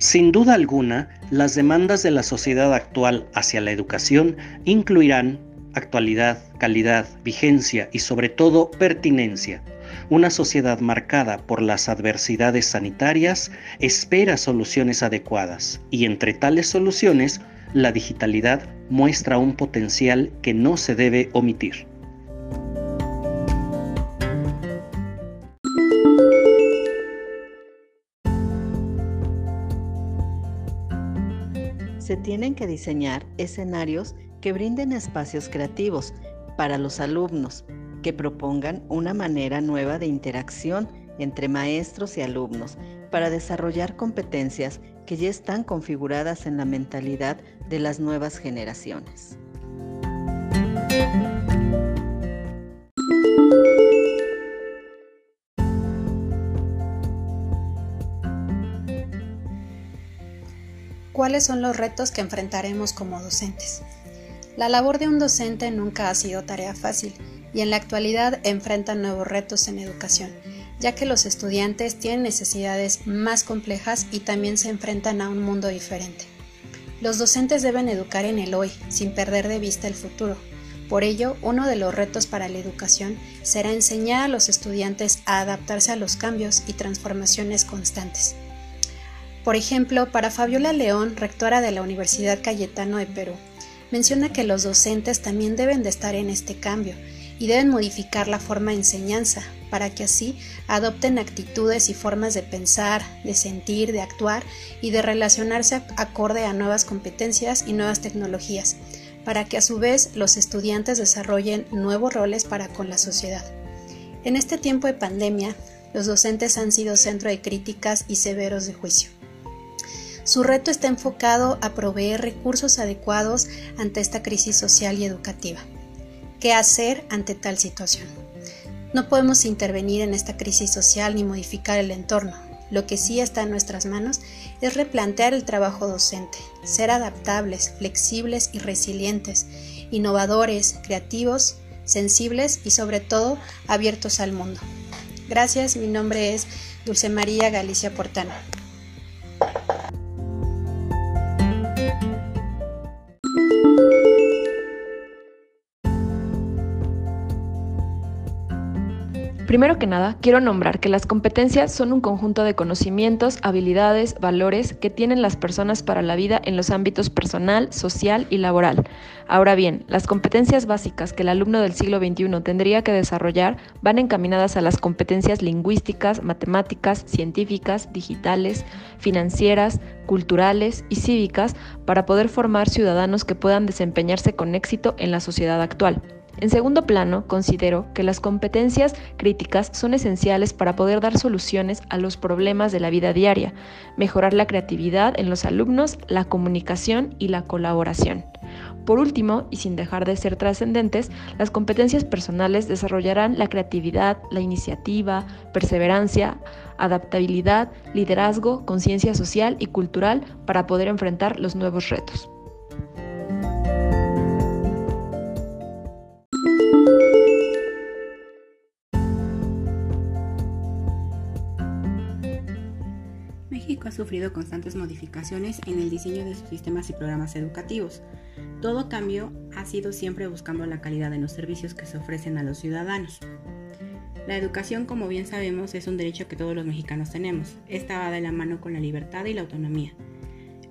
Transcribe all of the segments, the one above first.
Sin duda alguna, las demandas de la sociedad actual hacia la educación incluirán actualidad, calidad, vigencia y sobre todo pertinencia. Una sociedad marcada por las adversidades sanitarias espera soluciones adecuadas y entre tales soluciones la digitalidad muestra un potencial que no se debe omitir. Se tienen que diseñar escenarios que brinden espacios creativos para los alumnos, que propongan una manera nueva de interacción entre maestros y alumnos para desarrollar competencias que ya están configuradas en la mentalidad de las nuevas generaciones. ¿Cuáles son los retos que enfrentaremos como docentes? La labor de un docente nunca ha sido tarea fácil y en la actualidad enfrentan nuevos retos en educación, ya que los estudiantes tienen necesidades más complejas y también se enfrentan a un mundo diferente. Los docentes deben educar en el hoy, sin perder de vista el futuro. Por ello, uno de los retos para la educación será enseñar a los estudiantes a adaptarse a los cambios y transformaciones constantes. Por ejemplo, para Fabiola León, rectora de la Universidad Cayetano de Perú, menciona que los docentes también deben de estar en este cambio y deben modificar la forma de enseñanza para que así adopten actitudes y formas de pensar, de sentir, de actuar y de relacionarse acorde a nuevas competencias y nuevas tecnologías, para que a su vez los estudiantes desarrollen nuevos roles para con la sociedad. En este tiempo de pandemia, los docentes han sido centro de críticas y severos de juicio. Su reto está enfocado a proveer recursos adecuados ante esta crisis social y educativa qué hacer ante tal situación. No podemos intervenir en esta crisis social ni modificar el entorno. Lo que sí está en nuestras manos es replantear el trabajo docente, ser adaptables, flexibles y resilientes, innovadores, creativos, sensibles y sobre todo abiertos al mundo. Gracias, mi nombre es Dulce María Galicia Portano. Primero que nada, quiero nombrar que las competencias son un conjunto de conocimientos, habilidades, valores que tienen las personas para la vida en los ámbitos personal, social y laboral. Ahora bien, las competencias básicas que el alumno del siglo XXI tendría que desarrollar van encaminadas a las competencias lingüísticas, matemáticas, científicas, digitales, financieras, culturales y cívicas para poder formar ciudadanos que puedan desempeñarse con éxito en la sociedad actual. En segundo plano, considero que las competencias críticas son esenciales para poder dar soluciones a los problemas de la vida diaria, mejorar la creatividad en los alumnos, la comunicación y la colaboración. Por último, y sin dejar de ser trascendentes, las competencias personales desarrollarán la creatividad, la iniciativa, perseverancia, adaptabilidad, liderazgo, conciencia social y cultural para poder enfrentar los nuevos retos. Sufrido constantes modificaciones en el diseño de sus sistemas y programas educativos. Todo cambio ha sido siempre buscando la calidad de los servicios que se ofrecen a los ciudadanos. La educación, como bien sabemos, es un derecho que todos los mexicanos tenemos. Esta va de la mano con la libertad y la autonomía.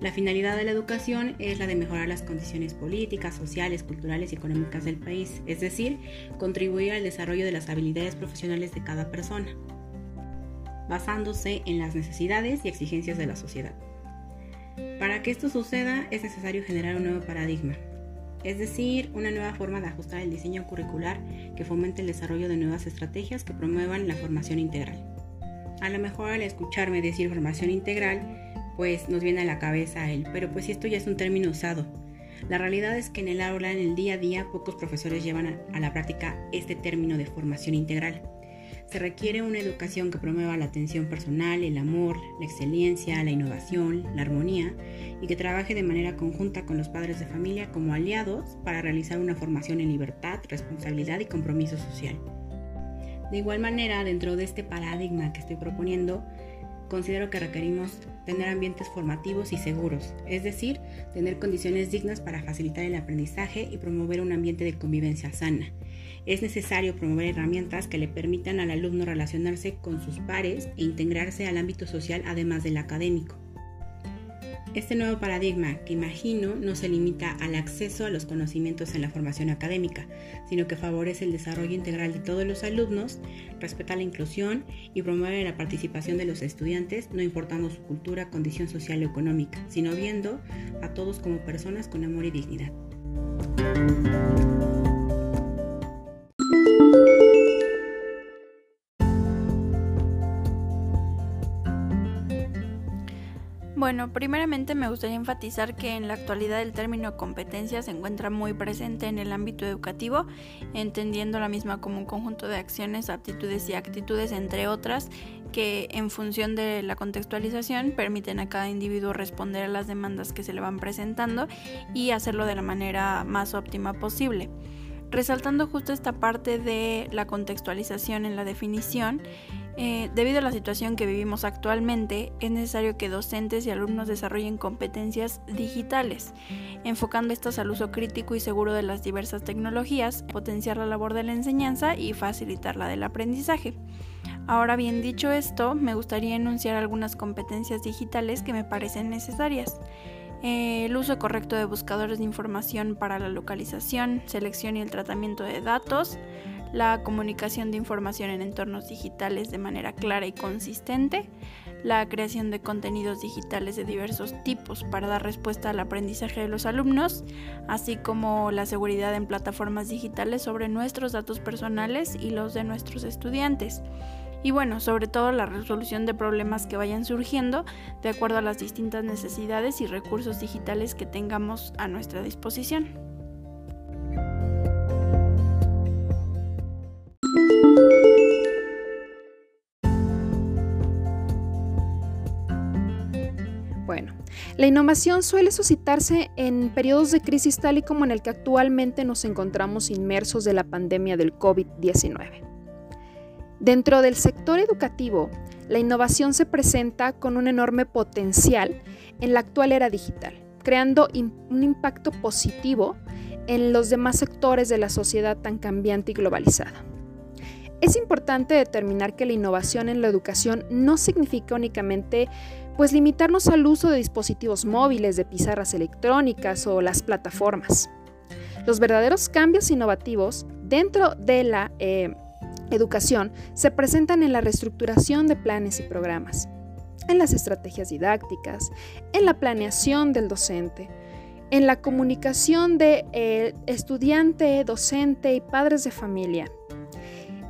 La finalidad de la educación es la de mejorar las condiciones políticas, sociales, culturales y económicas del país, es decir, contribuir al desarrollo de las habilidades profesionales de cada persona basándose en las necesidades y exigencias de la sociedad. Para que esto suceda es necesario generar un nuevo paradigma, es decir, una nueva forma de ajustar el diseño curricular que fomente el desarrollo de nuevas estrategias que promuevan la formación integral. A lo mejor al escucharme decir formación integral, pues nos viene a la cabeza el, pero pues esto ya es un término usado. La realidad es que en el aula, en el día a día, pocos profesores llevan a la práctica este término de formación integral. Se requiere una educación que promueva la atención personal, el amor, la excelencia, la innovación, la armonía y que trabaje de manera conjunta con los padres de familia como aliados para realizar una formación en libertad, responsabilidad y compromiso social. De igual manera, dentro de este paradigma que estoy proponiendo, considero que requerimos tener ambientes formativos y seguros, es decir, tener condiciones dignas para facilitar el aprendizaje y promover un ambiente de convivencia sana. Es necesario promover herramientas que le permitan al alumno relacionarse con sus pares e integrarse al ámbito social además del académico. Este nuevo paradigma que imagino no se limita al acceso a los conocimientos en la formación académica, sino que favorece el desarrollo integral de todos los alumnos, respeta la inclusión y promueve la participación de los estudiantes, no importando su cultura, condición social o económica, sino viendo a todos como personas con amor y dignidad. Bueno, primeramente me gustaría enfatizar que en la actualidad el término competencia se encuentra muy presente en el ámbito educativo, entendiendo la misma como un conjunto de acciones, aptitudes y actitudes, entre otras, que en función de la contextualización permiten a cada individuo responder a las demandas que se le van presentando y hacerlo de la manera más óptima posible. Resaltando justo esta parte de la contextualización en la definición, eh, debido a la situación que vivimos actualmente, es necesario que docentes y alumnos desarrollen competencias digitales, enfocando estas al uso crítico y seguro de las diversas tecnologías, potenciar la labor de la enseñanza y facilitar la del aprendizaje. Ahora bien, dicho esto, me gustaría enunciar algunas competencias digitales que me parecen necesarias. Eh, el uso correcto de buscadores de información para la localización, selección y el tratamiento de datos, la comunicación de información en entornos digitales de manera clara y consistente, la creación de contenidos digitales de diversos tipos para dar respuesta al aprendizaje de los alumnos, así como la seguridad en plataformas digitales sobre nuestros datos personales y los de nuestros estudiantes. Y bueno, sobre todo la resolución de problemas que vayan surgiendo de acuerdo a las distintas necesidades y recursos digitales que tengamos a nuestra disposición. La innovación suele suscitarse en periodos de crisis tal y como en el que actualmente nos encontramos inmersos de la pandemia del COVID-19. Dentro del sector educativo, la innovación se presenta con un enorme potencial en la actual era digital, creando un impacto positivo en los demás sectores de la sociedad tan cambiante y globalizada. Es importante determinar que la innovación en la educación no significa únicamente pues limitarnos al uso de dispositivos móviles, de pizarras electrónicas o las plataformas. Los verdaderos cambios innovativos dentro de la eh, educación se presentan en la reestructuración de planes y programas, en las estrategias didácticas, en la planeación del docente, en la comunicación de eh, estudiante, docente y padres de familia,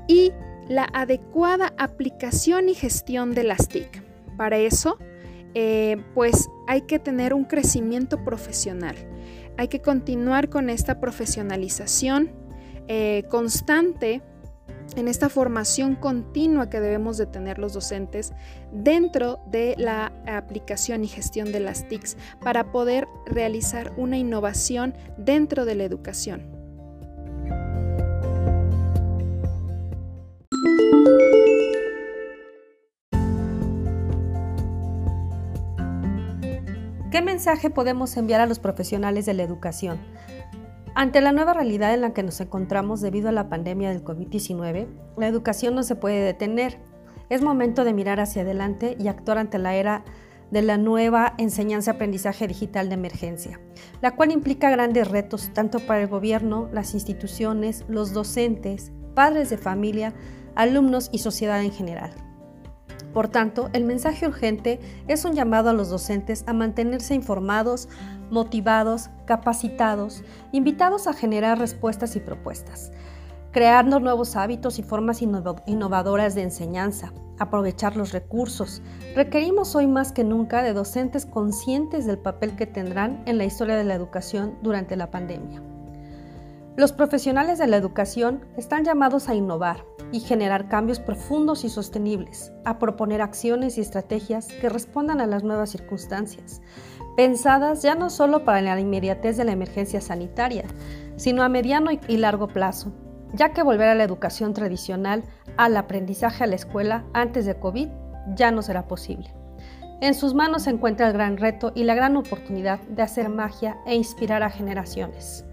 y la adecuada aplicación y gestión de las TIC. Para eso, eh, pues hay que tener un crecimiento profesional. Hay que continuar con esta profesionalización eh, constante, en esta formación continua que debemos de tener los docentes dentro de la aplicación y gestión de las TICs para poder realizar una innovación dentro de la educación. Mensaje podemos enviar a los profesionales de la educación? Ante la nueva realidad en la que nos encontramos debido a la pandemia del COVID-19, la educación no se puede detener. Es momento de mirar hacia adelante y actuar ante la era de la nueva enseñanza-aprendizaje digital de emergencia, la cual implica grandes retos tanto para el gobierno, las instituciones, los docentes, padres de familia, alumnos y sociedad en general. Por tanto, el mensaje urgente es un llamado a los docentes a mantenerse informados, motivados, capacitados, invitados a generar respuestas y propuestas, creando nuevos hábitos y formas innovadoras de enseñanza, aprovechar los recursos. Requerimos hoy más que nunca de docentes conscientes del papel que tendrán en la historia de la educación durante la pandemia. Los profesionales de la educación están llamados a innovar y generar cambios profundos y sostenibles, a proponer acciones y estrategias que respondan a las nuevas circunstancias, pensadas ya no solo para la inmediatez de la emergencia sanitaria, sino a mediano y largo plazo, ya que volver a la educación tradicional, al aprendizaje a la escuela antes de COVID, ya no será posible. En sus manos se encuentra el gran reto y la gran oportunidad de hacer magia e inspirar a generaciones.